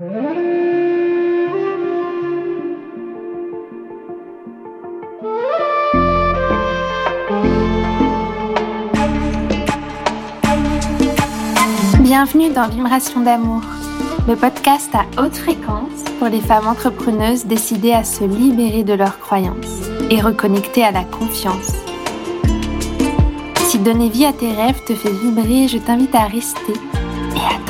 Bienvenue dans Vibration d'amour, le podcast à haute fréquence pour les femmes entrepreneuses décidées à se libérer de leurs croyances et reconnecter à la confiance. Si donner vie à tes rêves te fait vibrer, je t'invite à rester et à.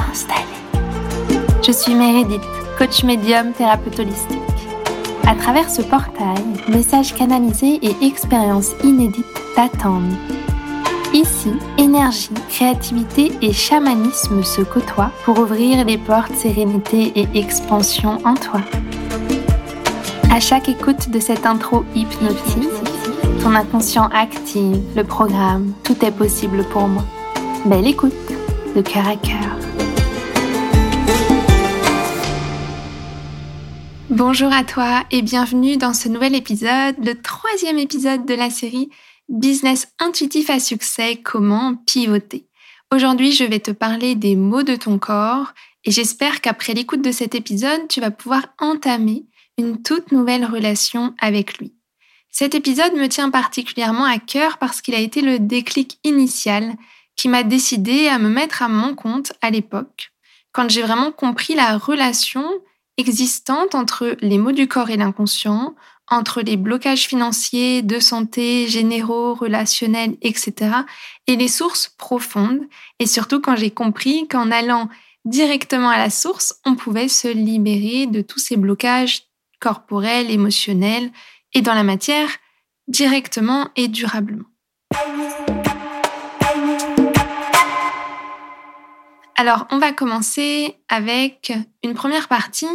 Je suis Meredith, coach médium thérapeute holistique. À travers ce portail, messages canalisés et expériences inédites t'attendent Ici, énergie, créativité et chamanisme se côtoient pour ouvrir les portes sérénité et expansion en toi. À chaque écoute de cette intro hypnotique, ton inconscient active le programme Tout est possible pour moi. Belle écoute, de cœur à cœur. Bonjour à toi et bienvenue dans ce nouvel épisode, le troisième épisode de la série Business intuitif à succès, comment pivoter. Aujourd'hui, je vais te parler des mots de ton corps et j'espère qu'après l'écoute de cet épisode, tu vas pouvoir entamer une toute nouvelle relation avec lui. Cet épisode me tient particulièrement à cœur parce qu'il a été le déclic initial qui m'a décidé à me mettre à mon compte à l'époque, quand j'ai vraiment compris la relation existante entre les mots du corps et l'inconscient, entre les blocages financiers, de santé, généraux, relationnels, etc., et les sources profondes, et surtout quand j'ai compris qu'en allant directement à la source, on pouvait se libérer de tous ces blocages corporels, émotionnels, et dans la matière, directement et durablement. Alors, on va commencer avec une première partie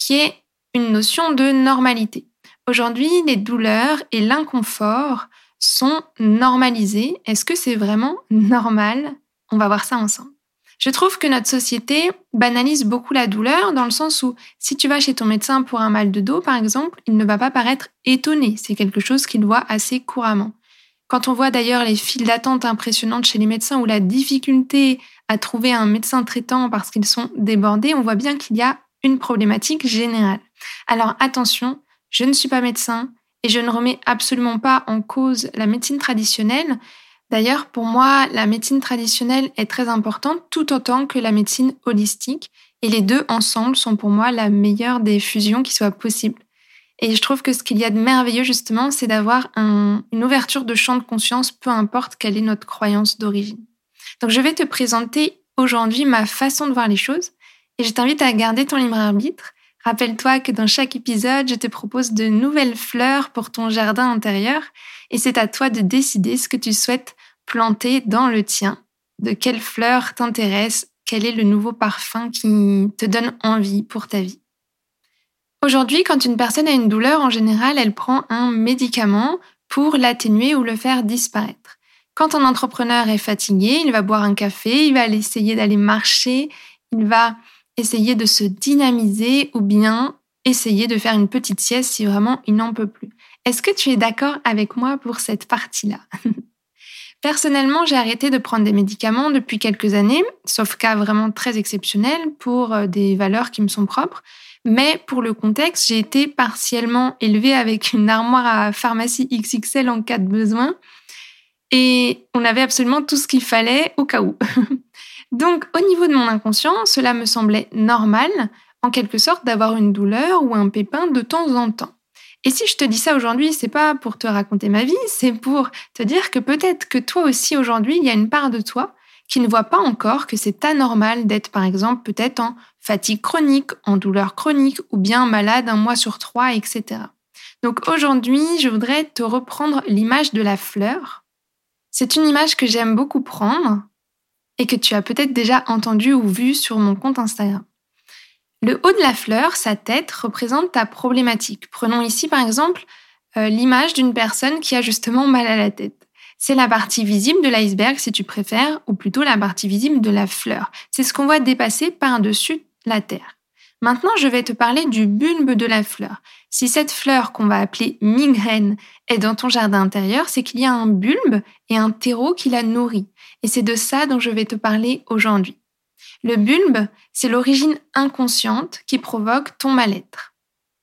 qui est une notion de normalité. Aujourd'hui, les douleurs et l'inconfort sont normalisés. Est-ce que c'est vraiment normal? On va voir ça ensemble. Je trouve que notre société banalise beaucoup la douleur dans le sens où si tu vas chez ton médecin pour un mal de dos, par exemple, il ne va pas paraître étonné. C'est quelque chose qu'il voit assez couramment. Quand on voit d'ailleurs les files d'attente impressionnantes chez les médecins ou la difficulté à trouver un médecin traitant parce qu'ils sont débordés, on voit bien qu'il y a une problématique générale. Alors attention, je ne suis pas médecin et je ne remets absolument pas en cause la médecine traditionnelle. D'ailleurs, pour moi, la médecine traditionnelle est très importante tout autant que la médecine holistique et les deux ensemble sont pour moi la meilleure des fusions qui soit possible. Et je trouve que ce qu'il y a de merveilleux justement, c'est d'avoir une ouverture de champ de conscience, peu importe quelle est notre croyance d'origine. Donc je vais te présenter aujourd'hui ma façon de voir les choses et je t'invite à garder ton libre arbitre Rappelle-toi que dans chaque épisode, je te propose de nouvelles fleurs pour ton jardin intérieur et c'est à toi de décider ce que tu souhaites planter dans le tien, de quelles fleurs t'intéressent, quel est le nouveau parfum qui te donne envie pour ta vie? Aujourd'hui, quand une personne a une douleur, en général, elle prend un médicament pour l'atténuer ou le faire disparaître. Quand un entrepreneur est fatigué, il va boire un café, il va essayer d'aller marcher, il va essayer de se dynamiser ou bien essayer de faire une petite sieste si vraiment il n'en peut plus. Est-ce que tu es d'accord avec moi pour cette partie-là? Personnellement, j'ai arrêté de prendre des médicaments depuis quelques années, sauf cas vraiment très exceptionnel pour euh, des valeurs qui me sont propres. Mais pour le contexte, j'ai été partiellement élevée avec une armoire à pharmacie XXL en cas de besoin. Et on avait absolument tout ce qu'il fallait au cas où. Donc, au niveau de mon inconscient, cela me semblait normal, en quelque sorte, d'avoir une douleur ou un pépin de temps en temps. Et si je te dis ça aujourd'hui, c'est pas pour te raconter ma vie, c'est pour te dire que peut-être que toi aussi aujourd'hui, il y a une part de toi qui ne voit pas encore que c'est anormal d'être par exemple peut-être en fatigue chronique, en douleur chronique ou bien malade un mois sur trois, etc. Donc aujourd'hui, je voudrais te reprendre l'image de la fleur. C'est une image que j'aime beaucoup prendre et que tu as peut-être déjà entendu ou vu sur mon compte Instagram. Le haut de la fleur, sa tête, représente ta problématique. Prenons ici par exemple euh, l'image d'une personne qui a justement mal à la tête. C'est la partie visible de l'iceberg si tu préfères, ou plutôt la partie visible de la fleur. C'est ce qu'on voit dépasser par-dessus la terre. Maintenant, je vais te parler du bulbe de la fleur. Si cette fleur qu'on va appeler migraine est dans ton jardin intérieur, c'est qu'il y a un bulbe et un terreau qui la nourrit. Et c'est de ça dont je vais te parler aujourd'hui. Le bulbe, c'est l'origine inconsciente qui provoque ton mal-être,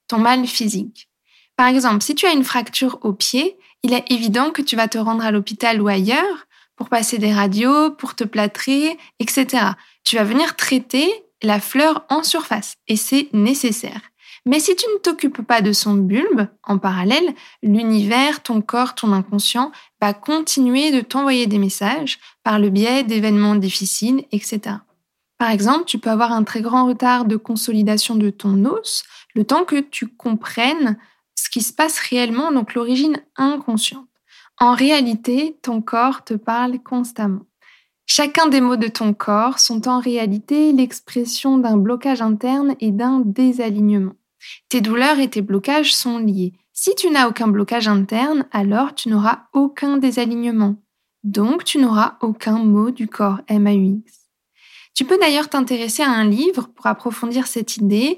ton mal physique. Par exemple, si tu as une fracture au pied, il est évident que tu vas te rendre à l'hôpital ou ailleurs pour passer des radios, pour te plâtrer, etc. Tu vas venir traiter la fleur en surface et c'est nécessaire. Mais si tu ne t'occupes pas de son bulbe, en parallèle, l'univers, ton corps, ton inconscient va continuer de t'envoyer des messages par le biais d'événements difficiles, etc. Par exemple, tu peux avoir un très grand retard de consolidation de ton os, le temps que tu comprennes ce qui se passe réellement, donc l'origine inconsciente. En réalité, ton corps te parle constamment. Chacun des mots de ton corps sont en réalité l'expression d'un blocage interne et d'un désalignement. Tes douleurs et tes blocages sont liés. Si tu n'as aucun blocage interne, alors tu n'auras aucun désalignement. Donc tu n'auras aucun mot du corps MAUX. Tu peux d'ailleurs t'intéresser à un livre pour approfondir cette idée.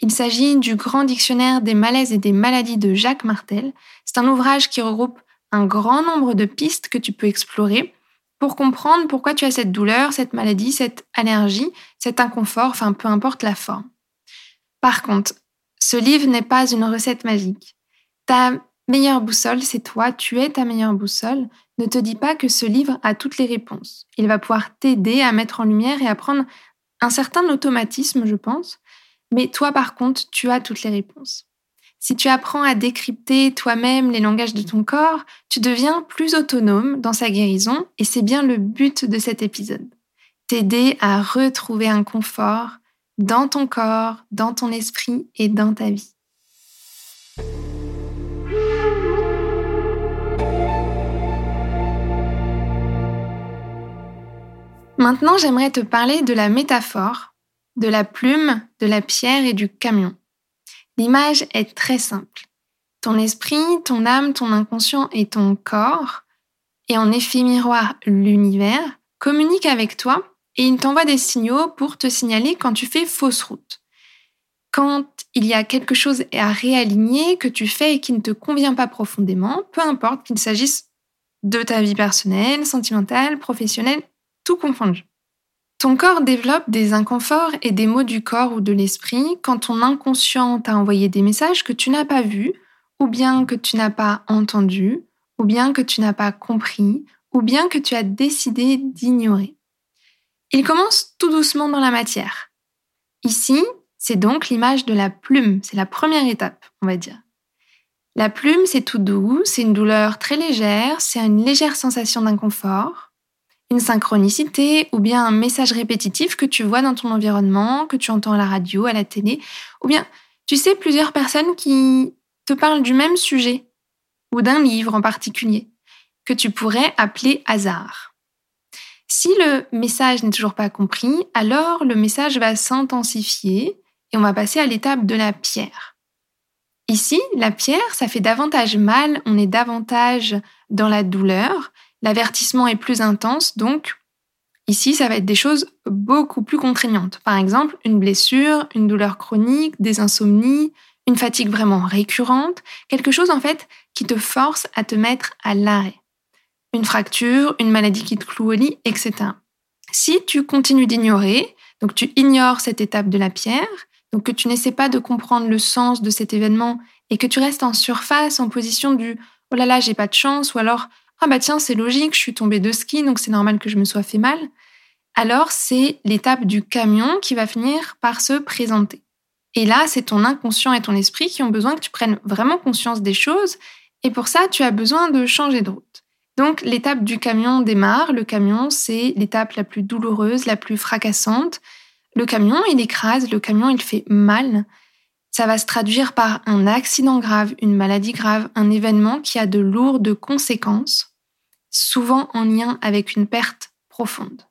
Il s'agit du Grand Dictionnaire des malaises et des maladies de Jacques Martel. C'est un ouvrage qui regroupe un grand nombre de pistes que tu peux explorer pour comprendre pourquoi tu as cette douleur, cette maladie, cette allergie, cet inconfort, enfin peu importe la forme. Par contre, ce livre n'est pas une recette magique. Ta meilleure boussole, c'est toi, tu es ta meilleure boussole. Ne te dis pas que ce livre a toutes les réponses. Il va pouvoir t'aider à mettre en lumière et à prendre un certain automatisme, je pense. Mais toi, par contre, tu as toutes les réponses. Si tu apprends à décrypter toi-même les langages de ton corps, tu deviens plus autonome dans sa guérison et c'est bien le but de cet épisode. T'aider à retrouver un confort, dans ton corps, dans ton esprit et dans ta vie. Maintenant, j'aimerais te parler de la métaphore, de la plume, de la pierre et du camion. L'image est très simple. Ton esprit, ton âme, ton inconscient et ton corps, et en effet miroir l'univers, communiquent avec toi et il t'envoie des signaux pour te signaler quand tu fais fausse route. Quand il y a quelque chose à réaligner que tu fais et qui ne te convient pas profondément, peu importe qu'il s'agisse de ta vie personnelle, sentimentale, professionnelle, tout confondu. Ton corps développe des inconforts et des maux du corps ou de l'esprit quand ton inconscient t'a envoyé des messages que tu n'as pas vus, ou bien que tu n'as pas entendus, ou bien que tu n'as pas compris, ou bien que tu as décidé d'ignorer. Il commence tout doucement dans la matière. Ici, c'est donc l'image de la plume, c'est la première étape, on va dire. La plume, c'est tout doux, c'est une douleur très légère, c'est une légère sensation d'inconfort, une synchronicité ou bien un message répétitif que tu vois dans ton environnement, que tu entends à la radio, à la télé, ou bien tu sais plusieurs personnes qui te parlent du même sujet ou d'un livre en particulier que tu pourrais appeler hasard. Si le message n'est toujours pas compris, alors le message va s'intensifier et on va passer à l'étape de la pierre. Ici, la pierre, ça fait davantage mal, on est davantage dans la douleur, l'avertissement est plus intense, donc ici, ça va être des choses beaucoup plus contraignantes. Par exemple, une blessure, une douleur chronique, des insomnies, une fatigue vraiment récurrente, quelque chose en fait qui te force à te mettre à l'arrêt une fracture, une maladie qui te cloue au lit, etc. Si tu continues d'ignorer, donc tu ignores cette étape de la pierre, donc que tu n'essaies pas de comprendre le sens de cet événement et que tu restes en surface en position du oh là là, j'ai pas de chance ou alors ah bah tiens, c'est logique, je suis tombée de ski donc c'est normal que je me sois fait mal. Alors c'est l'étape du camion qui va finir par se présenter. Et là, c'est ton inconscient et ton esprit qui ont besoin que tu prennes vraiment conscience des choses et pour ça, tu as besoin de changer de route. Donc l'étape du camion démarre. Le camion, c'est l'étape la plus douloureuse, la plus fracassante. Le camion, il écrase, le camion, il fait mal. Ça va se traduire par un accident grave, une maladie grave, un événement qui a de lourdes conséquences, souvent en lien avec une perte profonde.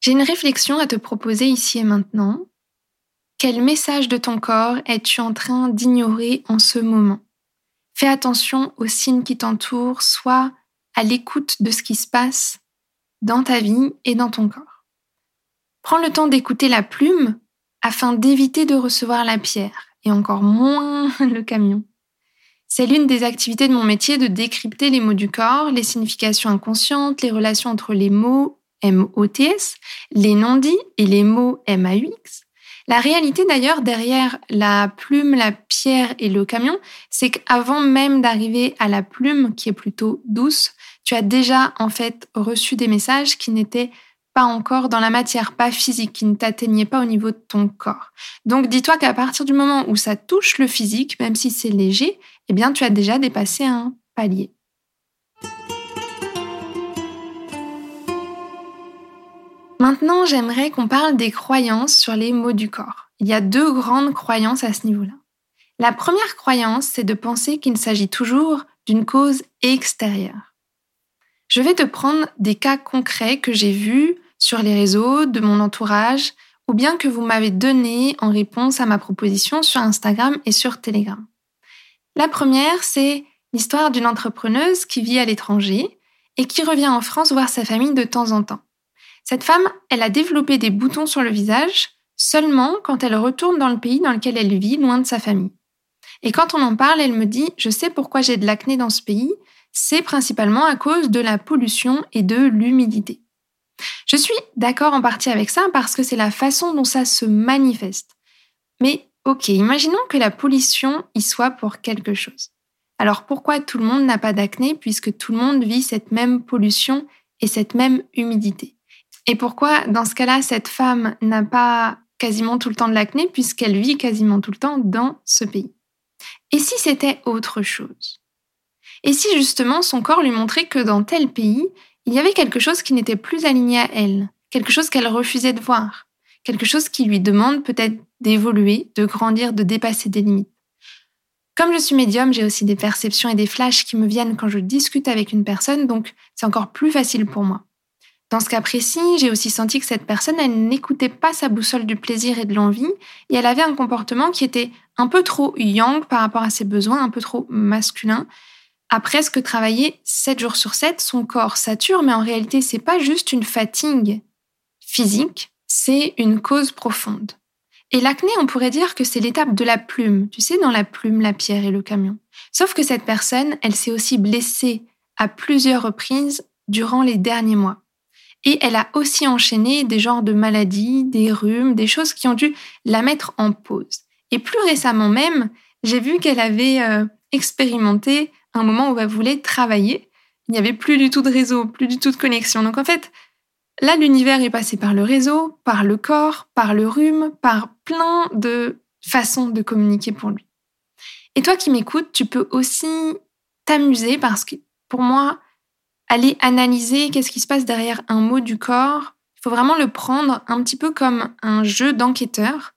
J'ai une réflexion à te proposer ici et maintenant. Quel message de ton corps es-tu en train d'ignorer en ce moment? Fais attention aux signes qui t'entourent, soit à l'écoute de ce qui se passe dans ta vie et dans ton corps. Prends le temps d'écouter la plume afin d'éviter de recevoir la pierre et encore moins le camion. C'est l'une des activités de mon métier de décrypter les mots du corps, les significations inconscientes, les relations entre les mots M-O-T-S, les non-dits et les mots M-A-U-X. La réalité d'ailleurs derrière la plume, la pierre et le camion, c'est qu'avant même d'arriver à la plume qui est plutôt douce, tu as déjà en fait reçu des messages qui n'étaient pas encore dans la matière, pas physique, qui ne t'atteignait pas au niveau de ton corps. Donc dis-toi qu'à partir du moment où ça touche le physique, même si c'est léger, eh bien tu as déjà dépassé un palier. Maintenant, j'aimerais qu'on parle des croyances sur les mots du corps. Il y a deux grandes croyances à ce niveau-là. La première croyance, c'est de penser qu'il s'agit toujours d'une cause extérieure. Je vais te prendre des cas concrets que j'ai vus sur les réseaux, de mon entourage, ou bien que vous m'avez donné en réponse à ma proposition sur Instagram et sur Telegram. La première, c'est l'histoire d'une entrepreneuse qui vit à l'étranger et qui revient en France voir sa famille de temps en temps. Cette femme, elle a développé des boutons sur le visage seulement quand elle retourne dans le pays dans lequel elle vit, loin de sa famille. Et quand on en parle, elle me dit, je sais pourquoi j'ai de l'acné dans ce pays, c'est principalement à cause de la pollution et de l'humidité. Je suis d'accord en partie avec ça parce que c'est la façon dont ça se manifeste. Mais ok, imaginons que la pollution y soit pour quelque chose. Alors pourquoi tout le monde n'a pas d'acné puisque tout le monde vit cette même pollution et cette même humidité? Et pourquoi dans ce cas-là cette femme n'a pas quasiment tout le temps de l'acné puisqu'elle vit quasiment tout le temps dans ce pays? Et si c'était autre chose? Et si justement son corps lui montrait que dans tel pays, il y avait quelque chose qui n'était plus aligné à elle, quelque chose qu'elle refusait de voir, quelque chose qui lui demande peut-être d'évoluer, de grandir, de dépasser des limites. Comme je suis médium, j'ai aussi des perceptions et des flashs qui me viennent quand je discute avec une personne, donc c'est encore plus facile pour moi. Dans ce cas précis, j'ai aussi senti que cette personne, elle n'écoutait pas sa boussole du plaisir et de l'envie, et elle avait un comportement qui était un peu trop yang par rapport à ses besoins, un peu trop masculin, a presque travaillé 7 jours sur 7, son corps sature, mais en réalité, c'est pas juste une fatigue physique, c'est une cause profonde. Et l'acné, on pourrait dire que c'est l'étape de la plume, tu sais, dans la plume, la pierre et le camion. Sauf que cette personne, elle s'est aussi blessée à plusieurs reprises durant les derniers mois. Et elle a aussi enchaîné des genres de maladies, des rhumes, des choses qui ont dû la mettre en pause. Et plus récemment même, j'ai vu qu'elle avait euh, expérimenté un moment où elle voulait travailler. Il n'y avait plus du tout de réseau, plus du tout de connexion. Donc en fait, là, l'univers est passé par le réseau, par le corps, par le rhume, par plein de façons de communiquer pour lui. Et toi qui m'écoutes, tu peux aussi t'amuser parce que pour moi, aller analyser qu'est-ce qui se passe derrière un mot du corps, il faut vraiment le prendre un petit peu comme un jeu d'enquêteur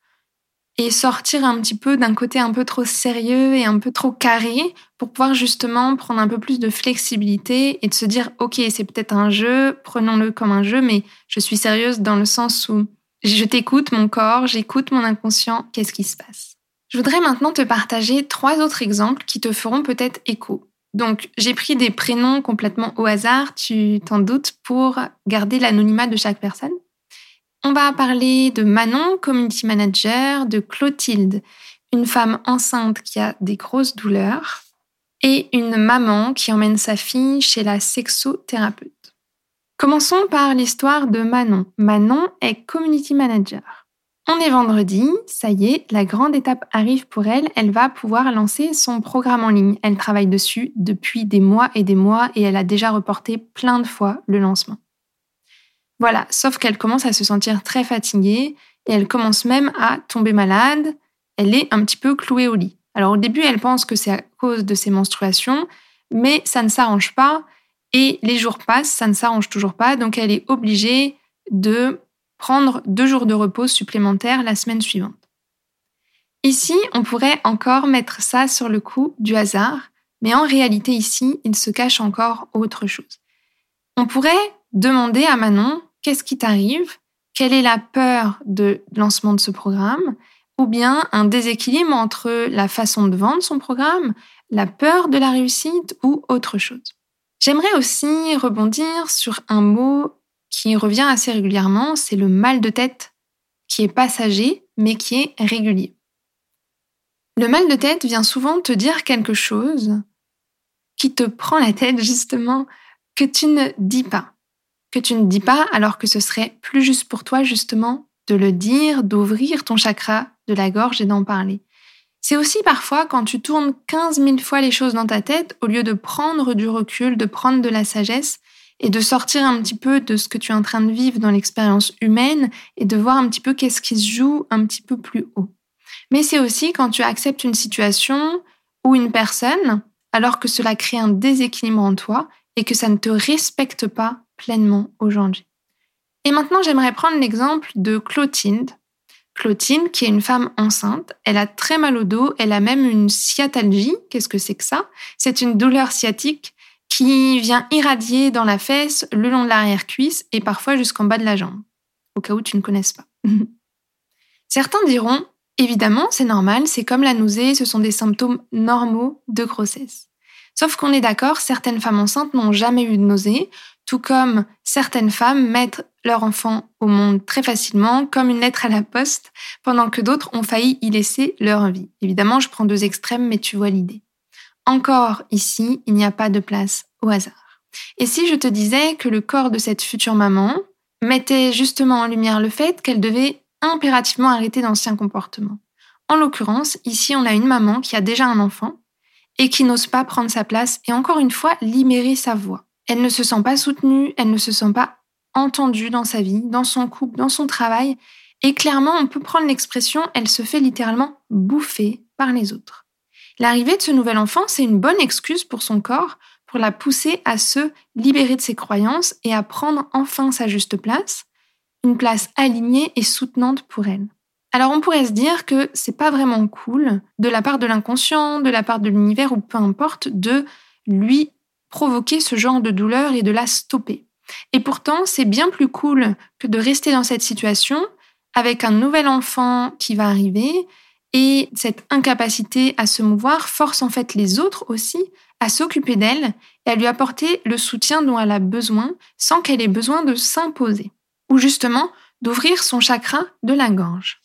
et sortir un petit peu d'un côté un peu trop sérieux et un peu trop carré pour pouvoir justement prendre un peu plus de flexibilité et de se dire ok c'est peut-être un jeu, prenons-le comme un jeu, mais je suis sérieuse dans le sens où je t'écoute mon corps, j'écoute mon inconscient, qu'est-ce qui se passe? Je voudrais maintenant te partager trois autres exemples qui te feront peut-être écho. Donc j'ai pris des prénoms complètement au hasard, tu t'en doutes, pour garder l'anonymat de chaque personne. On va parler de Manon, community manager, de Clotilde, une femme enceinte qui a des grosses douleurs, et une maman qui emmène sa fille chez la sexothérapeute. Commençons par l'histoire de Manon. Manon est community manager. On est vendredi, ça y est, la grande étape arrive pour elle, elle va pouvoir lancer son programme en ligne. Elle travaille dessus depuis des mois et des mois et elle a déjà reporté plein de fois le lancement. Voilà, sauf qu'elle commence à se sentir très fatiguée et elle commence même à tomber malade. Elle est un petit peu clouée au lit. Alors au début, elle pense que c'est à cause de ses menstruations, mais ça ne s'arrange pas et les jours passent, ça ne s'arrange toujours pas, donc elle est obligée de prendre deux jours de repos supplémentaires la semaine suivante. Ici, on pourrait encore mettre ça sur le coup du hasard, mais en réalité ici, il se cache encore autre chose. On pourrait demander à Manon qu'est-ce qui t'arrive, quelle est la peur de lancement de ce programme, ou bien un déséquilibre entre la façon de vendre son programme, la peur de la réussite ou autre chose? J'aimerais aussi rebondir sur un mot qui revient assez régulièrement, c'est le mal de tête, qui est passager, mais qui est régulier. Le mal de tête vient souvent te dire quelque chose qui te prend la tête justement que tu ne dis pas. Que tu ne dis pas alors que ce serait plus juste pour toi justement de le dire, d'ouvrir ton chakra de la gorge et d'en parler. C'est aussi parfois quand tu tournes 15 000 fois les choses dans ta tête, au lieu de prendre du recul, de prendre de la sagesse et de sortir un petit peu de ce que tu es en train de vivre dans l'expérience humaine et de voir un petit peu qu'est-ce qui se joue un petit peu plus haut. Mais c'est aussi quand tu acceptes une situation ou une personne alors que cela crée un déséquilibre en toi et que ça ne te respecte pas pleinement aujourd'hui. Et maintenant, j'aimerais prendre l'exemple de Clotilde. Clotilde, qui est une femme enceinte, elle a très mal au dos, elle a même une sciatalgie. Qu'est-ce que c'est que ça? C'est une douleur sciatique qui vient irradier dans la fesse, le long de l'arrière-cuisse et parfois jusqu'en bas de la jambe, au cas où tu ne connaisses pas. Certains diront, évidemment, c'est normal, c'est comme la nausée, ce sont des symptômes normaux de grossesse. Sauf qu'on est d'accord, certaines femmes enceintes n'ont jamais eu de nausée, tout comme certaines femmes mettent leur enfant au monde très facilement, comme une lettre à la poste, pendant que d'autres ont failli y laisser leur vie. Évidemment, je prends deux extrêmes, mais tu vois l'idée. Encore ici, il n'y a pas de place au hasard. Et si je te disais que le corps de cette future maman mettait justement en lumière le fait qu'elle devait impérativement arrêter d'anciens comportements? En l'occurrence, ici, on a une maman qui a déjà un enfant et qui n'ose pas prendre sa place et encore une fois libérer sa voix. Elle ne se sent pas soutenue, elle ne se sent pas entendue dans sa vie, dans son couple, dans son travail. Et clairement, on peut prendre l'expression elle se fait littéralement bouffer par les autres. L'arrivée de ce nouvel enfant, c'est une bonne excuse pour son corps, pour la pousser à se libérer de ses croyances et à prendre enfin sa juste place, une place alignée et soutenante pour elle. Alors on pourrait se dire que c'est pas vraiment cool de la part de l'inconscient, de la part de l'univers ou peu importe de lui provoquer ce genre de douleur et de la stopper. Et pourtant, c'est bien plus cool que de rester dans cette situation avec un nouvel enfant qui va arriver et cette incapacité à se mouvoir force en fait les autres aussi à s'occuper d'elle et à lui apporter le soutien dont elle a besoin sans qu'elle ait besoin de s'imposer ou justement d'ouvrir son chakra de la gorge.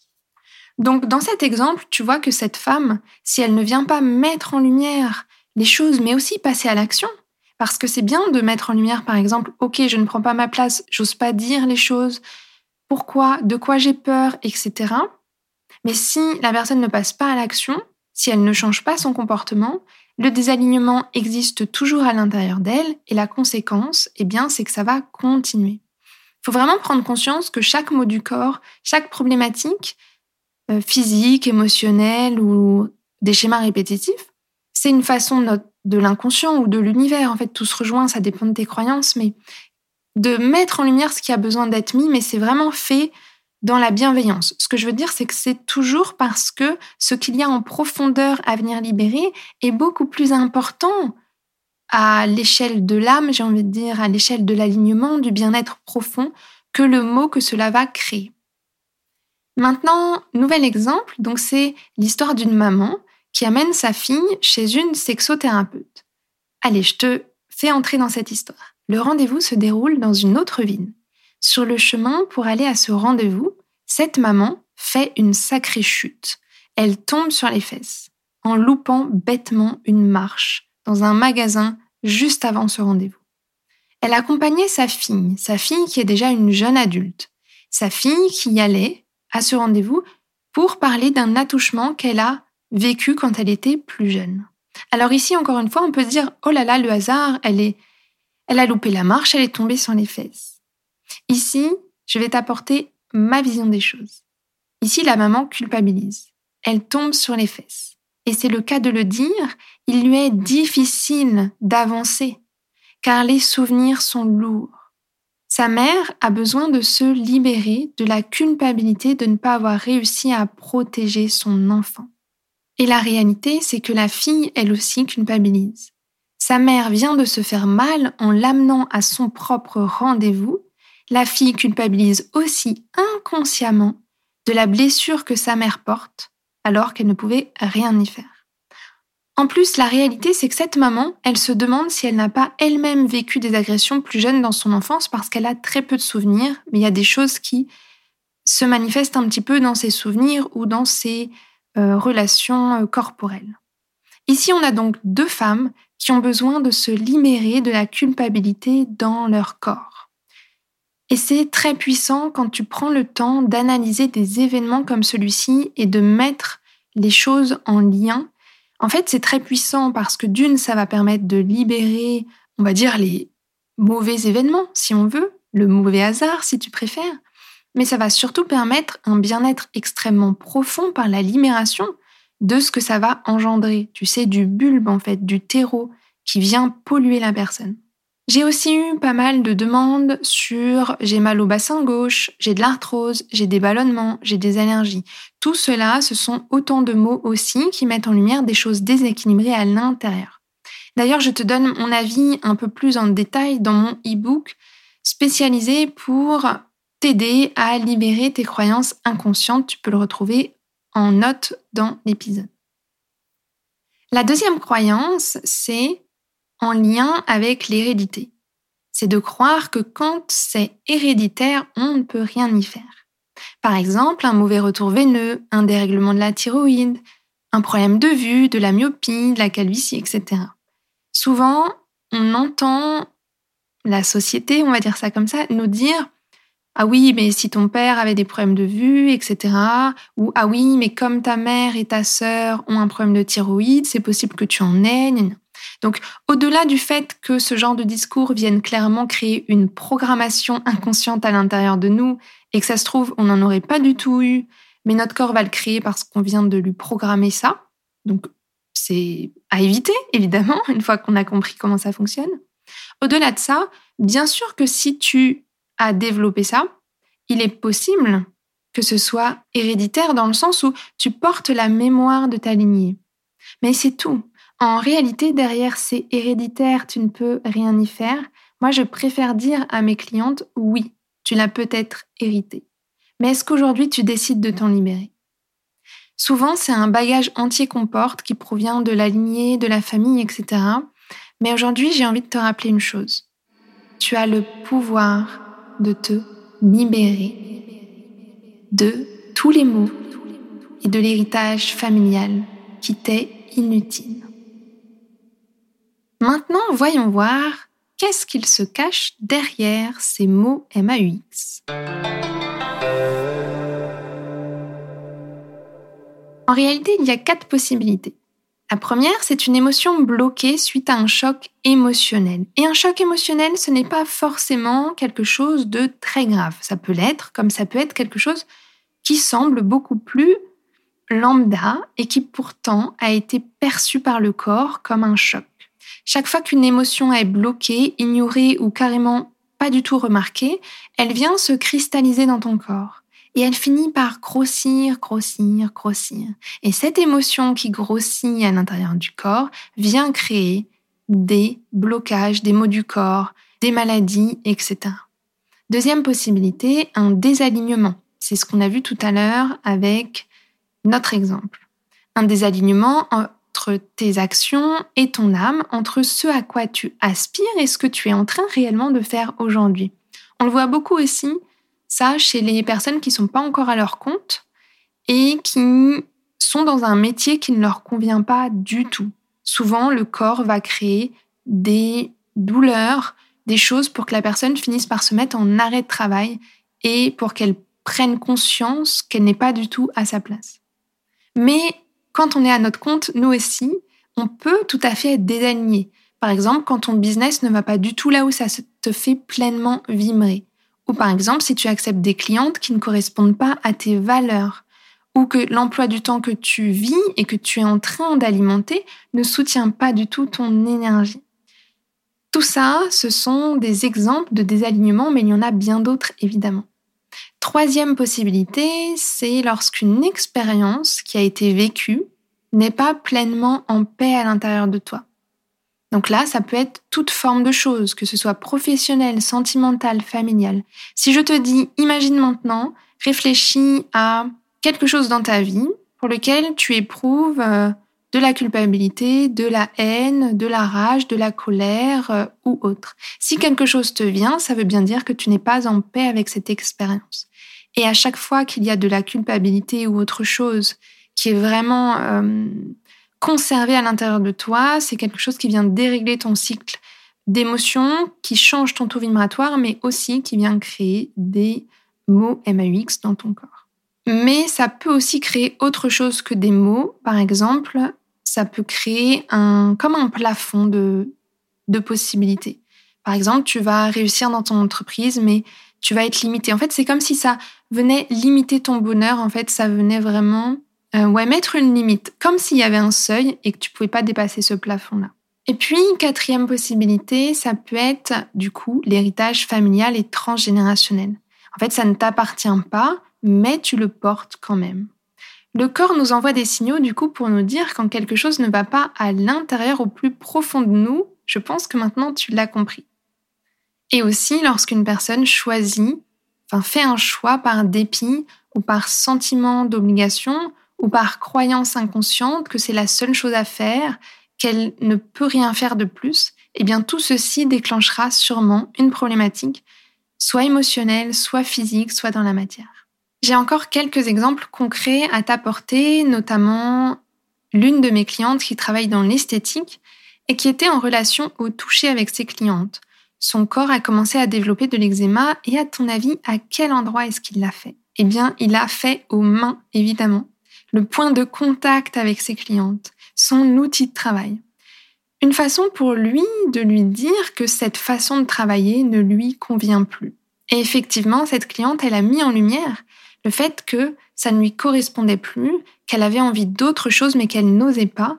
Donc dans cet exemple, tu vois que cette femme, si elle ne vient pas mettre en lumière les choses mais aussi passer à l'action, parce que c'est bien de mettre en lumière, par exemple, OK, je ne prends pas ma place, j'ose pas dire les choses, pourquoi, de quoi j'ai peur, etc. Mais si la personne ne passe pas à l'action, si elle ne change pas son comportement, le désalignement existe toujours à l'intérieur d'elle et la conséquence, eh bien, c'est que ça va continuer. Il faut vraiment prendre conscience que chaque mot du corps, chaque problématique euh, physique, émotionnelle ou des schémas répétitifs, c'est une façon de notre de l'inconscient ou de l'univers. En fait, tout se rejoint, ça dépend de tes croyances, mais de mettre en lumière ce qui a besoin d'être mis, mais c'est vraiment fait dans la bienveillance. Ce que je veux dire, c'est que c'est toujours parce que ce qu'il y a en profondeur à venir libérer est beaucoup plus important à l'échelle de l'âme, j'ai envie de dire, à l'échelle de l'alignement, du bien-être profond, que le mot que cela va créer. Maintenant, nouvel exemple, donc c'est l'histoire d'une maman qui amène sa fille chez une sexothérapeute. Allez, je te fais entrer dans cette histoire. Le rendez-vous se déroule dans une autre ville. Sur le chemin pour aller à ce rendez-vous, cette maman fait une sacrée chute. Elle tombe sur les fesses, en loupant bêtement une marche dans un magasin juste avant ce rendez-vous. Elle accompagnait sa fille, sa fille qui est déjà une jeune adulte, sa fille qui y allait à ce rendez-vous pour parler d'un attouchement qu'elle a vécu quand elle était plus jeune. Alors ici, encore une fois, on peut se dire, oh là là, le hasard, elle est, elle a loupé la marche, elle est tombée sur les fesses. Ici, je vais t'apporter ma vision des choses. Ici, la maman culpabilise. Elle tombe sur les fesses. Et c'est le cas de le dire, il lui est difficile d'avancer, car les souvenirs sont lourds. Sa mère a besoin de se libérer de la culpabilité de ne pas avoir réussi à protéger son enfant. Et la réalité, c'est que la fille, elle aussi, culpabilise. Sa mère vient de se faire mal en l'amenant à son propre rendez-vous. La fille culpabilise aussi inconsciemment de la blessure que sa mère porte alors qu'elle ne pouvait rien y faire. En plus, la réalité, c'est que cette maman, elle se demande si elle n'a pas elle-même vécu des agressions plus jeunes dans son enfance parce qu'elle a très peu de souvenirs, mais il y a des choses qui se manifestent un petit peu dans ses souvenirs ou dans ses euh, relations euh, corporelles. Ici, on a donc deux femmes qui ont besoin de se libérer de la culpabilité dans leur corps. Et c'est très puissant quand tu prends le temps d'analyser des événements comme celui-ci et de mettre les choses en lien. En fait, c'est très puissant parce que d'une, ça va permettre de libérer, on va dire, les mauvais événements, si on veut, le mauvais hasard, si tu préfères. Mais ça va surtout permettre un bien-être extrêmement profond par la libération de ce que ça va engendrer. Tu sais, du bulbe, en fait, du terreau qui vient polluer la personne. J'ai aussi eu pas mal de demandes sur j'ai mal au bassin gauche, j'ai de l'arthrose, j'ai des ballonnements, j'ai des allergies. Tout cela, ce sont autant de mots aussi qui mettent en lumière des choses déséquilibrées à l'intérieur. D'ailleurs, je te donne mon avis un peu plus en détail dans mon e-book spécialisé pour t'aider à libérer tes croyances inconscientes. Tu peux le retrouver en note dans l'épisode. La deuxième croyance, c'est en lien avec l'hérédité. C'est de croire que quand c'est héréditaire, on ne peut rien y faire. Par exemple, un mauvais retour veineux, un dérèglement de la thyroïde, un problème de vue, de la myopie, de la calvitie, etc. Souvent, on entend la société, on va dire ça comme ça, nous dire ah oui, mais si ton père avait des problèmes de vue, etc. Ou ah oui, mais comme ta mère et ta sœur ont un problème de thyroïde, c'est possible que tu en aies. Donc, au-delà du fait que ce genre de discours vienne clairement créer une programmation inconsciente à l'intérieur de nous et que ça se trouve, on n'en aurait pas du tout eu, mais notre corps va le créer parce qu'on vient de lui programmer ça. Donc, c'est à éviter, évidemment, une fois qu'on a compris comment ça fonctionne. Au-delà de ça, bien sûr que si tu as développé ça, il est possible que ce soit héréditaire dans le sens où tu portes la mémoire de ta lignée. Mais c'est tout. En réalité, derrière c'est héréditaire, tu ne peux rien y faire. Moi, je préfère dire à mes clientes, oui, tu l'as peut-être hérité. Mais est-ce qu'aujourd'hui tu décides de t'en libérer? Souvent, c'est un bagage entier qu'on porte qui provient de la lignée, de la famille, etc. Mais aujourd'hui, j'ai envie de te rappeler une chose. Tu as le pouvoir de te libérer de tous les maux et de l'héritage familial qui t'est inutile. Maintenant, voyons voir qu'est-ce qu'il se cache derrière ces mots MAUX. En réalité, il y a quatre possibilités. La première, c'est une émotion bloquée suite à un choc émotionnel. Et un choc émotionnel, ce n'est pas forcément quelque chose de très grave. Ça peut l'être, comme ça peut être quelque chose qui semble beaucoup plus lambda et qui pourtant a été perçu par le corps comme un choc. Chaque fois qu'une émotion est bloquée, ignorée ou carrément pas du tout remarquée, elle vient se cristalliser dans ton corps. Et elle finit par grossir, grossir, grossir. Et cette émotion qui grossit à l'intérieur du corps vient créer des blocages, des maux du corps, des maladies, etc. Deuxième possibilité, un désalignement. C'est ce qu'on a vu tout à l'heure avec notre exemple. Un désalignement entre tes actions et ton âme, entre ce à quoi tu aspires et ce que tu es en train réellement de faire aujourd'hui. On le voit beaucoup aussi, ça, chez les personnes qui sont pas encore à leur compte et qui sont dans un métier qui ne leur convient pas du tout. Souvent, le corps va créer des douleurs, des choses pour que la personne finisse par se mettre en arrêt de travail et pour qu'elle prenne conscience qu'elle n'est pas du tout à sa place. Mais quand on est à notre compte, nous aussi, on peut tout à fait être désaligné. Par exemple, quand ton business ne va pas du tout là où ça te fait pleinement vibrer. Ou par exemple, si tu acceptes des clientes qui ne correspondent pas à tes valeurs. Ou que l'emploi du temps que tu vis et que tu es en train d'alimenter ne soutient pas du tout ton énergie. Tout ça, ce sont des exemples de désalignement, mais il y en a bien d'autres évidemment. Troisième possibilité, c'est lorsqu'une expérience qui a été vécue n'est pas pleinement en paix à l'intérieur de toi. Donc là, ça peut être toute forme de choses, que ce soit professionnelle, sentimentale, familiale. Si je te dis, imagine maintenant, réfléchis à quelque chose dans ta vie pour lequel tu éprouves euh, de la culpabilité, de la haine, de la rage, de la colère euh, ou autre. Si quelque chose te vient, ça veut bien dire que tu n'es pas en paix avec cette expérience. Et à chaque fois qu'il y a de la culpabilité ou autre chose qui est vraiment euh, conservé à l'intérieur de toi, c'est quelque chose qui vient dérégler ton cycle d'émotions qui changent ton taux vibratoire, mais aussi qui vient créer des mots MAUX dans ton corps. Mais ça peut aussi créer autre chose que des mots. Par exemple, ça peut créer un, comme un plafond de, de possibilités. Par exemple, tu vas réussir dans ton entreprise, mais tu vas être limité. En fait, c'est comme si ça venait limiter ton bonheur. En fait, ça venait vraiment, euh, ouais, mettre une limite, comme s'il y avait un seuil et que tu pouvais pas dépasser ce plafond-là. Et puis, quatrième possibilité, ça peut être, du coup, l'héritage familial et transgénérationnel. En fait, ça ne t'appartient pas, mais tu le portes quand même. Le corps nous envoie des signaux du coup pour nous dire quand quelque chose ne va pas à l'intérieur au plus profond de nous. Je pense que maintenant tu l'as compris. Et aussi lorsqu'une personne choisit, enfin fait un choix par dépit ou par sentiment d'obligation ou par croyance inconsciente que c'est la seule chose à faire, qu'elle ne peut rien faire de plus, eh bien tout ceci déclenchera sûrement une problématique, soit émotionnelle, soit physique, soit dans la matière. J'ai encore quelques exemples concrets à t'apporter, notamment l'une de mes clientes qui travaille dans l'esthétique et qui était en relation au toucher avec ses clientes. Son corps a commencé à développer de l'eczéma et à ton avis, à quel endroit est-ce qu'il l'a fait? Eh bien, il l'a fait aux mains, évidemment. Le point de contact avec ses clientes, son outil de travail. Une façon pour lui de lui dire que cette façon de travailler ne lui convient plus. Et effectivement, cette cliente, elle a mis en lumière le fait que ça ne lui correspondait plus, qu'elle avait envie d'autre chose mais qu'elle n'osait pas,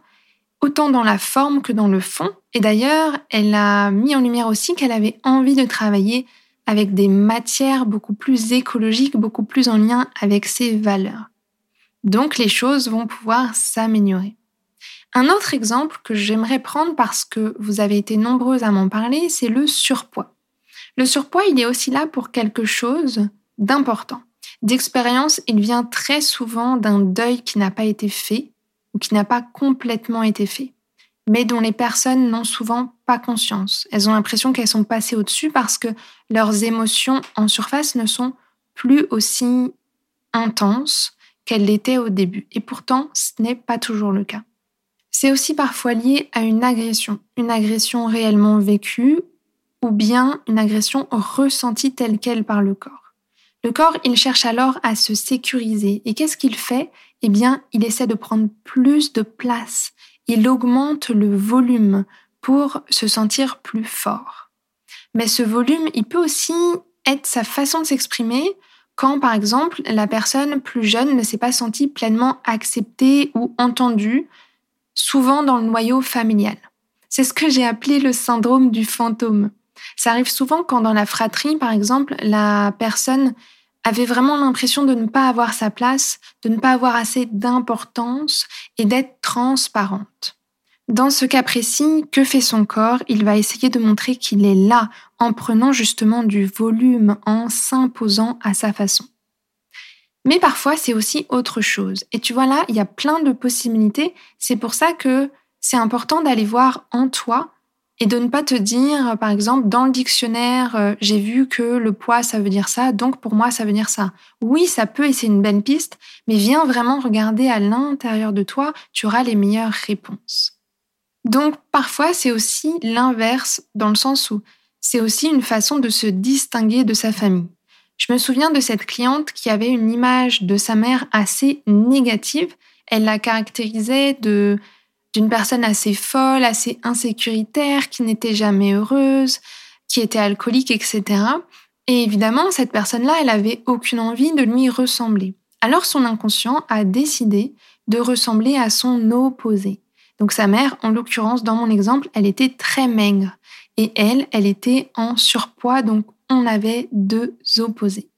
autant dans la forme que dans le fond. Et d'ailleurs, elle a mis en lumière aussi qu'elle avait envie de travailler avec des matières beaucoup plus écologiques, beaucoup plus en lien avec ses valeurs. Donc les choses vont pouvoir s'améliorer. Un autre exemple que j'aimerais prendre parce que vous avez été nombreuses à m'en parler, c'est le surpoids. Le surpoids, il est aussi là pour quelque chose d'important d'expérience, il vient très souvent d'un deuil qui n'a pas été fait ou qui n'a pas complètement été fait, mais dont les personnes n'ont souvent pas conscience. Elles ont l'impression qu'elles sont passées au-dessus parce que leurs émotions en surface ne sont plus aussi intenses qu'elles l'étaient au début. Et pourtant, ce n'est pas toujours le cas. C'est aussi parfois lié à une agression, une agression réellement vécue ou bien une agression ressentie telle qu'elle par le corps. Le corps, il cherche alors à se sécuriser. Et qu'est-ce qu'il fait? Eh bien, il essaie de prendre plus de place. Il augmente le volume pour se sentir plus fort. Mais ce volume, il peut aussi être sa façon de s'exprimer quand, par exemple, la personne plus jeune ne s'est pas sentie pleinement acceptée ou entendue, souvent dans le noyau familial. C'est ce que j'ai appelé le syndrome du fantôme. Ça arrive souvent quand dans la fratrie, par exemple, la personne avait vraiment l'impression de ne pas avoir sa place, de ne pas avoir assez d'importance et d'être transparente. Dans ce cas précis, que fait son corps? Il va essayer de montrer qu'il est là en prenant justement du volume, en s'imposant à sa façon. Mais parfois, c'est aussi autre chose. Et tu vois là, il y a plein de possibilités. C'est pour ça que c'est important d'aller voir en toi et de ne pas te dire, par exemple, dans le dictionnaire, euh, j'ai vu que le poids, ça veut dire ça, donc pour moi, ça veut dire ça. Oui, ça peut et c'est une belle piste, mais viens vraiment regarder à l'intérieur de toi, tu auras les meilleures réponses. Donc parfois, c'est aussi l'inverse, dans le sens où c'est aussi une façon de se distinguer de sa famille. Je me souviens de cette cliente qui avait une image de sa mère assez négative. Elle la caractérisait d'une personne assez folle, assez insécuritaire, qui n'était jamais heureuse, qui était alcoolique, etc. Et évidemment, cette personne-là, elle avait aucune envie de lui ressembler. Alors son inconscient a décidé de ressembler à son opposé. Donc sa mère, en l'occurrence, dans mon exemple, elle était très maigre. Et elle, elle était en surpoids, donc on avait deux opposés.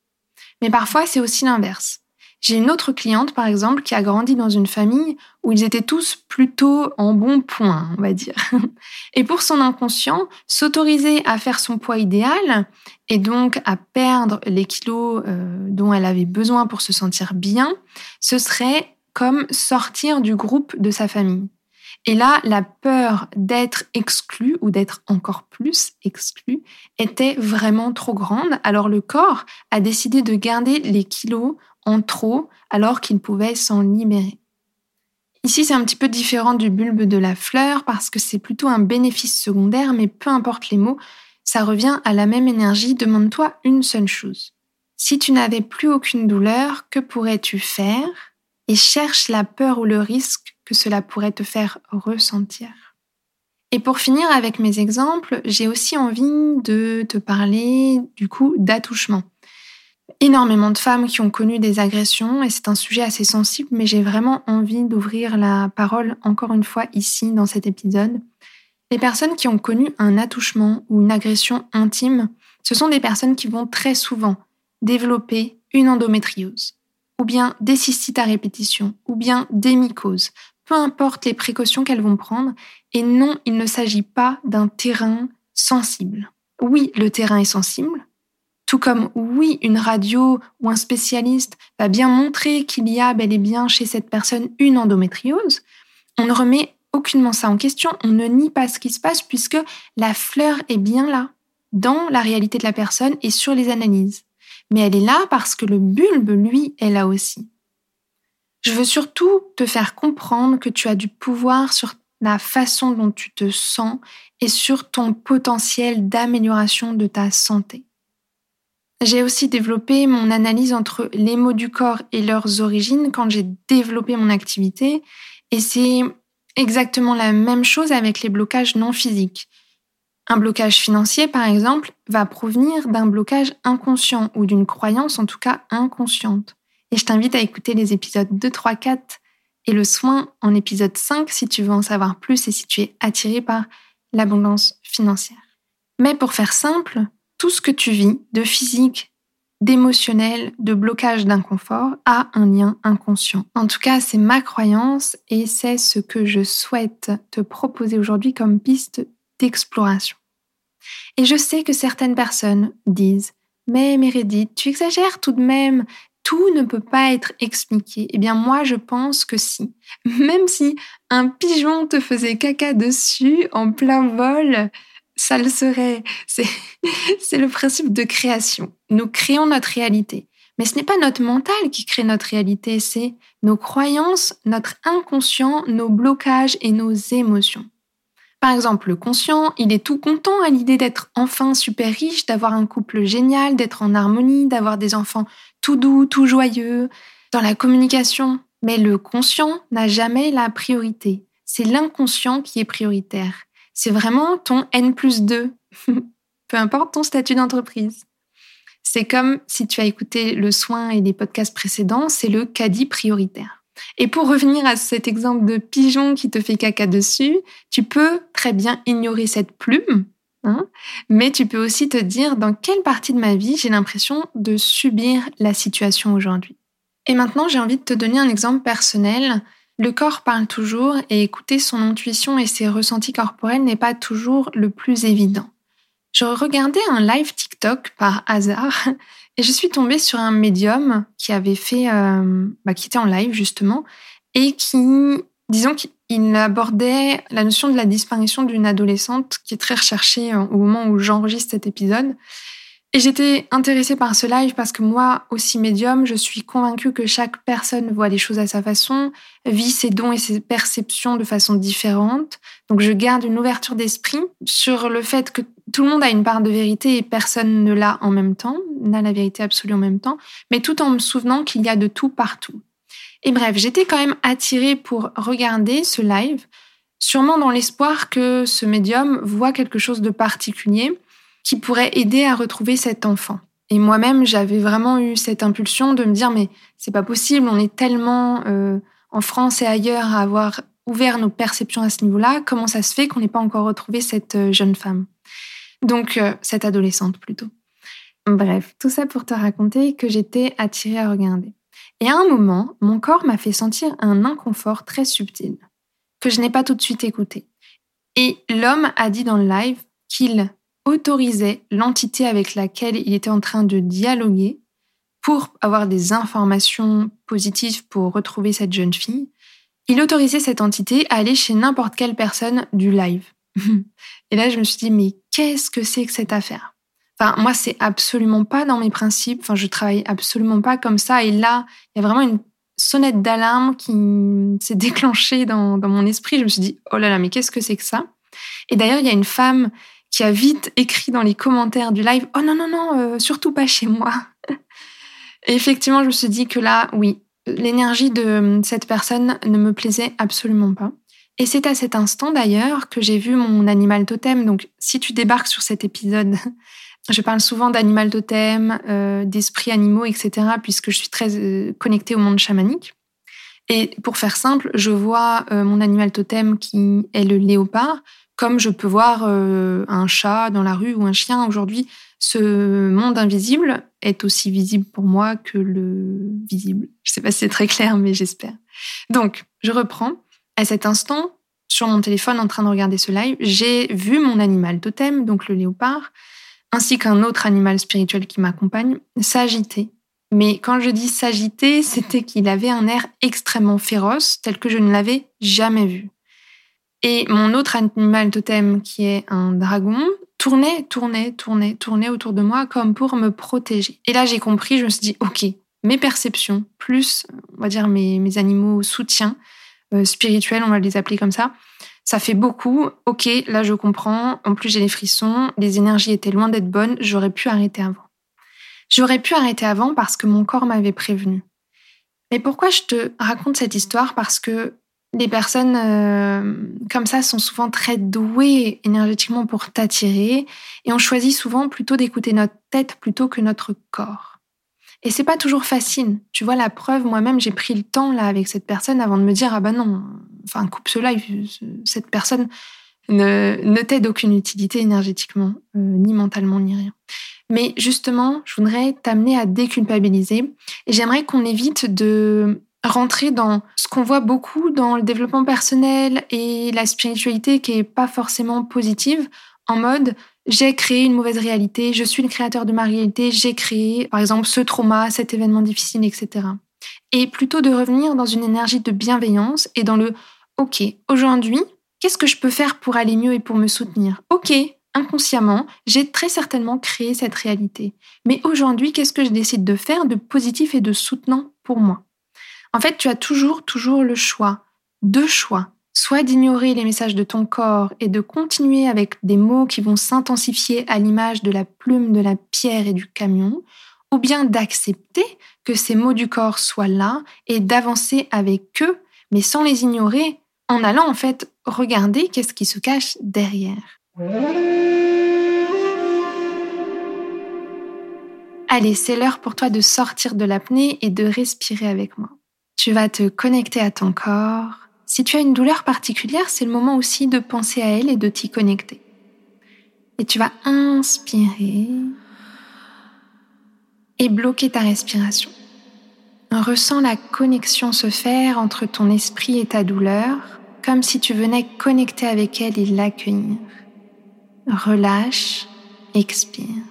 Mais parfois, c'est aussi l'inverse. J'ai une autre cliente, par exemple, qui a grandi dans une famille où ils étaient tous plutôt en bon point, on va dire. Et pour son inconscient, s'autoriser à faire son poids idéal et donc à perdre les kilos euh, dont elle avait besoin pour se sentir bien, ce serait comme sortir du groupe de sa famille. Et là, la peur d'être exclu ou d'être encore plus exclu était vraiment trop grande. Alors le corps a décidé de garder les kilos en trop alors qu'il pouvait s'en libérer. Ici, c'est un petit peu différent du bulbe de la fleur parce que c'est plutôt un bénéfice secondaire, mais peu importe les mots, ça revient à la même énergie. Demande-toi une seule chose. Si tu n'avais plus aucune douleur, que pourrais-tu faire? Et cherche la peur ou le risque que cela pourrait te faire ressentir. Et pour finir avec mes exemples, j'ai aussi envie de te parler du coup d'attouchement. Énormément de femmes qui ont connu des agressions et c'est un sujet assez sensible, mais j'ai vraiment envie d'ouvrir la parole encore une fois ici dans cet épisode. Les personnes qui ont connu un attouchement ou une agression intime, ce sont des personnes qui vont très souvent développer une endométriose, ou bien des cystites à répétition, ou bien des mycoses, peu importe les précautions qu'elles vont prendre, et non, il ne s'agit pas d'un terrain sensible. Oui, le terrain est sensible, tout comme oui, une radio ou un spécialiste va bien montrer qu'il y a bel et bien chez cette personne une endométriose, on ne remet aucunement ça en question, on ne nie pas ce qui se passe puisque la fleur est bien là, dans la réalité de la personne et sur les analyses. Mais elle est là parce que le bulbe, lui, est là aussi. Je veux surtout te faire comprendre que tu as du pouvoir sur la façon dont tu te sens et sur ton potentiel d'amélioration de ta santé. J'ai aussi développé mon analyse entre les mots du corps et leurs origines quand j'ai développé mon activité et c'est exactement la même chose avec les blocages non physiques. Un blocage financier, par exemple, va provenir d'un blocage inconscient ou d'une croyance en tout cas inconsciente. Et je t'invite à écouter les épisodes 2, 3, 4 et le soin en épisode 5 si tu veux en savoir plus et si tu es attiré par l'abondance financière. Mais pour faire simple, tout ce que tu vis de physique, d'émotionnel, de blocage d'inconfort a un lien inconscient. En tout cas, c'est ma croyance et c'est ce que je souhaite te proposer aujourd'hui comme piste d'exploration. Et je sais que certaines personnes disent mais Meredith, tu exagères tout de même, tout ne peut pas être expliqué. Eh bien, moi, je pense que si. Même si un pigeon te faisait caca dessus en plein vol, ça le serait. C'est le principe de création. Nous créons notre réalité. Mais ce n'est pas notre mental qui crée notre réalité, c'est nos croyances, notre inconscient, nos blocages et nos émotions. Par exemple, le conscient, il est tout content à l'idée d'être enfin super riche, d'avoir un couple génial, d'être en harmonie, d'avoir des enfants tout doux, tout joyeux, dans la communication. Mais le conscient n'a jamais la priorité. C'est l'inconscient qui est prioritaire. C'est vraiment ton N plus 2, peu importe ton statut d'entreprise. C'est comme si tu as écouté le soin et les podcasts précédents, c'est le caddie prioritaire. Et pour revenir à cet exemple de pigeon qui te fait caca dessus, tu peux très bien ignorer cette plume, hein, mais tu peux aussi te dire dans quelle partie de ma vie j'ai l'impression de subir la situation aujourd'hui. Et maintenant, j'ai envie de te donner un exemple personnel. Le corps parle toujours et écouter son intuition et ses ressentis corporels n'est pas toujours le plus évident. Je regardais un live TikTok par hasard et je suis tombée sur un médium qui avait fait, euh, bah, qui était en live justement, et qui, disons qu'il abordait la notion de la disparition d'une adolescente qui est très recherchée euh, au moment où j'enregistre cet épisode. Et j'étais intéressée par ce live parce que moi, aussi médium, je suis convaincue que chaque personne voit les choses à sa façon, vit ses dons et ses perceptions de façon différente. Donc je garde une ouverture d'esprit sur le fait que tout le monde a une part de vérité et personne ne l'a en même temps, n'a la vérité absolue en même temps, mais tout en me souvenant qu'il y a de tout partout. Et bref, j'étais quand même attirée pour regarder ce live, sûrement dans l'espoir que ce médium voit quelque chose de particulier qui pourrait aider à retrouver cet enfant. Et moi-même, j'avais vraiment eu cette impulsion de me dire mais c'est pas possible, on est tellement euh, en France et ailleurs à avoir ouvert nos perceptions à ce niveau-là, comment ça se fait qu'on n'ait pas encore retrouvé cette euh, jeune femme? Donc euh, cette adolescente plutôt. Bref, tout ça pour te raconter que j'étais attirée à regarder. Et à un moment, mon corps m'a fait sentir un inconfort très subtil que je n'ai pas tout de suite écouté. Et l'homme a dit dans le live qu'il autorisait l'entité avec laquelle il était en train de dialoguer pour avoir des informations positives pour retrouver cette jeune fille. Il autorisait cette entité à aller chez n'importe quelle personne du live. Et là, je me suis dit, mais qu'est-ce que c'est que cette affaire? Enfin, moi, c'est absolument pas dans mes principes. Enfin, je travaille absolument pas comme ça. Et là, il y a vraiment une sonnette d'alarme qui s'est déclenchée dans, mon esprit. Je me suis dit, oh là là, mais qu'est-ce que c'est que ça? Et d'ailleurs, il y a une femme qui a vite écrit dans les commentaires du live, oh non, non, non, euh, surtout pas chez moi. Et effectivement, je me suis dit que là, oui, l'énergie de cette personne ne me plaisait absolument pas. Et c'est à cet instant d'ailleurs que j'ai vu mon animal totem. Donc si tu débarques sur cet épisode, je parle souvent d'animal totem, euh, d'esprits animaux, etc., puisque je suis très euh, connectée au monde chamanique. Et pour faire simple, je vois euh, mon animal totem qui est le léopard, comme je peux voir un chat dans la rue ou un chien. Aujourd'hui, ce monde invisible est aussi visible pour moi que le visible. Je ne sais pas si c'est très clair, mais j'espère. Donc, je reprends. À cet instant, sur mon téléphone en train de regarder ce live, j'ai vu mon animal totem, donc le léopard, ainsi qu'un autre animal spirituel qui m'accompagne, s'agiter. Mais quand je dis s'agiter, c'était qu'il avait un air extrêmement féroce, tel que je ne l'avais jamais vu. Et mon autre animal totem, qui est un dragon, tournait, tournait, tournait, tournait autour de moi comme pour me protéger. Et là, j'ai compris, je me suis dit, OK, mes perceptions, plus, on va dire, mes, mes animaux soutiens, euh, spirituels, on va les appeler comme ça, ça fait beaucoup. Ok, là je comprends. En plus j'ai les frissons. Les énergies étaient loin d'être bonnes. J'aurais pu arrêter avant. J'aurais pu arrêter avant parce que mon corps m'avait prévenu. Mais pourquoi je te raconte cette histoire? Parce que les personnes euh, comme ça sont souvent très douées énergétiquement pour t'attirer et on choisit souvent plutôt d'écouter notre tête plutôt que notre corps. Et c'est pas toujours facile. Tu vois la preuve, moi-même j'ai pris le temps là avec cette personne avant de me dire ah bah non, enfin, coupe cela, cette personne ne, t'aide aucune utilité énergétiquement, euh, ni mentalement, ni rien. Mais justement, je voudrais t'amener à déculpabiliser et j'aimerais qu'on évite de rentrer dans ce qu'on voit beaucoup dans le développement personnel et la spiritualité qui est pas forcément positive, en mode j'ai créé une mauvaise réalité, je suis le créateur de ma réalité, j'ai créé par exemple ce trauma, cet événement difficile, etc. Et plutôt de revenir dans une énergie de bienveillance et dans le Ok, aujourd'hui, qu'est-ce que je peux faire pour aller mieux et pour me soutenir? Ok, inconsciemment, j'ai très certainement créé cette réalité. Mais aujourd'hui, qu'est-ce que je décide de faire de positif et de soutenant pour moi? En fait, tu as toujours, toujours le choix, deux choix. Soit d'ignorer les messages de ton corps et de continuer avec des mots qui vont s'intensifier à l'image de la plume, de la pierre et du camion, ou bien d'accepter que ces mots du corps soient là et d'avancer avec eux, mais sans les ignorer, en allant en fait regarder qu'est-ce qui se cache derrière. Allez, c'est l'heure pour toi de sortir de l'apnée et de respirer avec moi. Tu vas te connecter à ton corps. Si tu as une douleur particulière, c'est le moment aussi de penser à elle et de t'y connecter. Et tu vas inspirer et bloquer ta respiration. Ressens la connexion se faire entre ton esprit et ta douleur comme si tu venais connecter avec elle et l'accueillir. Relâche, expire.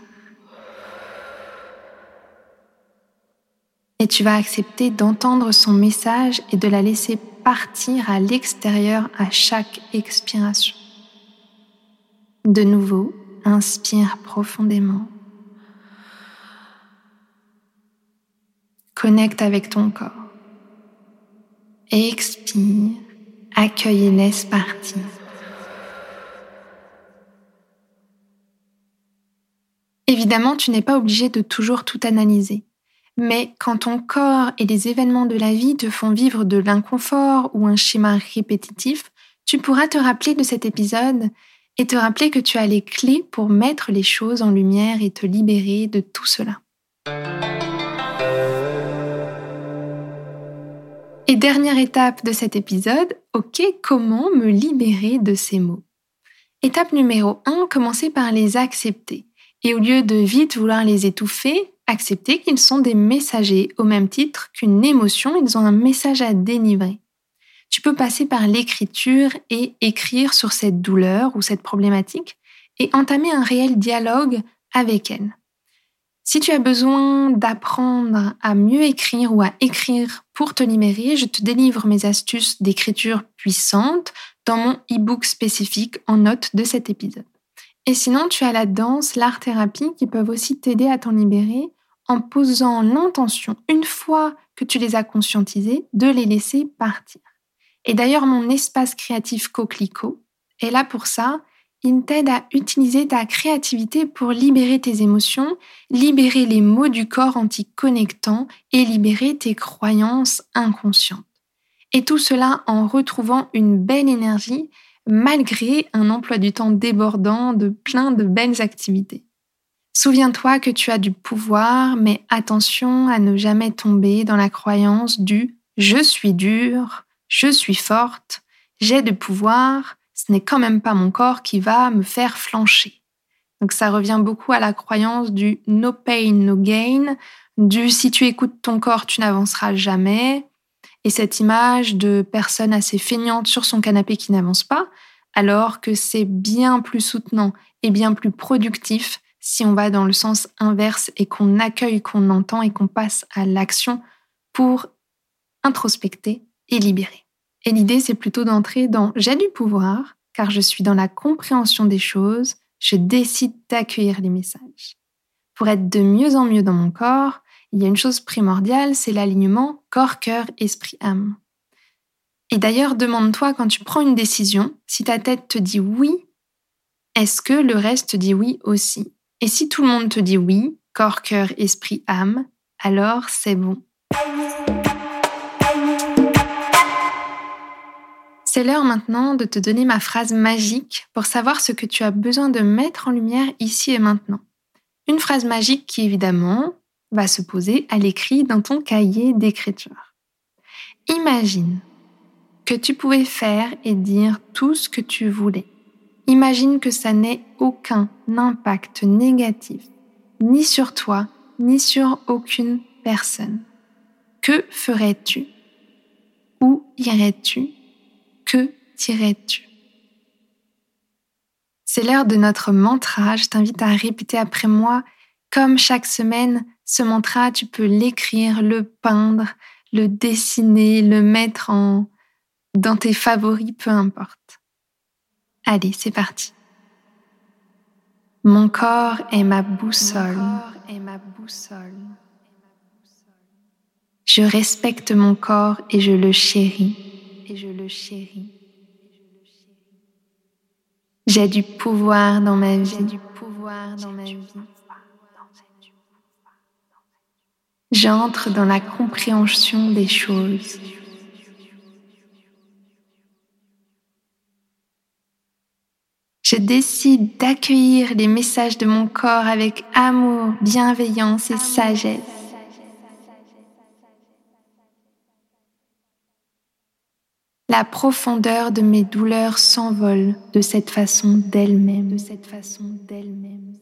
Et tu vas accepter d'entendre son message et de la laisser partir à l'extérieur à chaque expiration. De nouveau, inspire profondément. Connecte avec ton corps. Expire accueille et laisse partir. Évidemment, tu n'es pas obligé de toujours tout analyser. Mais quand ton corps et les événements de la vie te font vivre de l'inconfort ou un schéma répétitif, tu pourras te rappeler de cet épisode et te rappeler que tu as les clés pour mettre les choses en lumière et te libérer de tout cela. Et dernière étape de cet épisode, ok, comment me libérer de ces mots Étape numéro 1, commencer par les accepter. Et au lieu de vite vouloir les étouffer, accepter qu'ils sont des messagers au même titre qu'une émotion, ils ont un message à délivrer. Tu peux passer par l'écriture et écrire sur cette douleur ou cette problématique et entamer un réel dialogue avec elle. Si tu as besoin d'apprendre à mieux écrire ou à écrire pour te libérer, je te délivre mes astuces d'écriture puissante dans mon e-book spécifique en note de cet épisode. Et sinon, tu as la danse, l'art-thérapie qui peuvent aussi t'aider à t'en libérer en posant l'intention, une fois que tu les as conscientisés, de les laisser partir. Et d'ailleurs, mon espace créatif Coquelicot est là pour ça. Il t'aide à utiliser ta créativité pour libérer tes émotions, libérer les mots du corps en t'y connectant et libérer tes croyances inconscientes. Et tout cela en retrouvant une belle énergie malgré un emploi du temps débordant de plein de belles activités. Souviens-toi que tu as du pouvoir, mais attention à ne jamais tomber dans la croyance du je suis dur, je suis forte, j'ai du pouvoir, ce n'est quand même pas mon corps qui va me faire flancher. Donc ça revient beaucoup à la croyance du no pain, no gain, du si tu écoutes ton corps, tu n'avanceras jamais, et cette image de personne assez feignante sur son canapé qui n'avance pas, alors que c'est bien plus soutenant et bien plus productif si on va dans le sens inverse et qu'on accueille, qu'on entend et qu'on passe à l'action pour introspecter et libérer. Et l'idée, c'est plutôt d'entrer dans j'ai du pouvoir, car je suis dans la compréhension des choses, je décide d'accueillir les messages. Pour être de mieux en mieux dans mon corps, il y a une chose primordiale, c'est l'alignement corps, cœur, esprit, âme. Et d'ailleurs, demande-toi quand tu prends une décision, si ta tête te dit oui, est-ce que le reste te dit oui aussi? Et si tout le monde te dit oui, corps, cœur, esprit, âme, alors c'est bon. C'est l'heure maintenant de te donner ma phrase magique pour savoir ce que tu as besoin de mettre en lumière ici et maintenant. Une phrase magique qui évidemment va se poser à l'écrit dans ton cahier d'écriture. Imagine que tu pouvais faire et dire tout ce que tu voulais. Imagine que ça n'ait aucun impact négatif, ni sur toi, ni sur aucune personne. Que ferais-tu? Où irais-tu? Que dirais-tu C'est l'heure de notre mantra. Je t'invite à répéter après moi comme chaque semaine, ce mantra, tu peux l'écrire, le peindre, le dessiner, le mettre en dans tes favoris, peu importe. Allez, c'est parti. Mon corps est ma boussole. Je respecte mon corps et je le chéris. Et je le chéris. J'ai du pouvoir dans ma vie. J'ai du pouvoir dans ma vie. J'entre dans la compréhension des choses. Je décide d'accueillir les messages de mon corps avec amour, bienveillance et sagesse. La profondeur de mes douleurs s'envole de cette façon d'elle-même, de cette façon d'elle-même.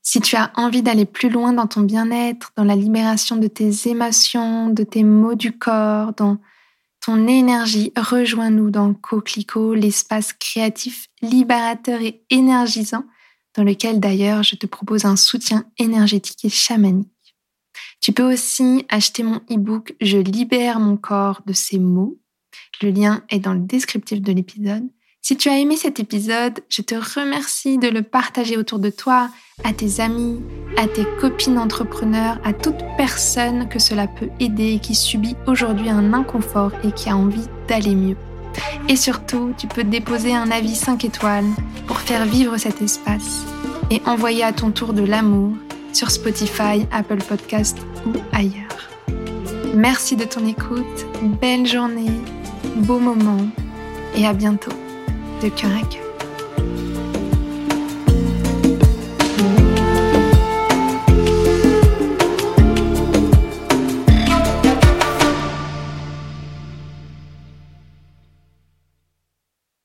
Si tu as envie d'aller plus loin dans ton bien-être, dans la libération de tes émotions, de tes maux du corps, dans ton énergie, rejoins-nous dans Coquelicot, l'espace créatif libérateur et énergisant, dans lequel d'ailleurs je te propose un soutien énergétique et chamanique. Tu peux aussi acheter mon e-book Je libère mon corps de ces mots. Le lien est dans le descriptif de l'épisode. Si tu as aimé cet épisode, je te remercie de le partager autour de toi, à tes amis, à tes copines entrepreneurs, à toute personne que cela peut aider et qui subit aujourd'hui un inconfort et qui a envie d'aller mieux. Et surtout, tu peux déposer un avis 5 étoiles pour faire vivre cet espace et envoyer à ton tour de l'amour sur Spotify, Apple Podcast ou ailleurs. Merci de ton écoute, belle journée, beau moment et à bientôt de cœur à cœur.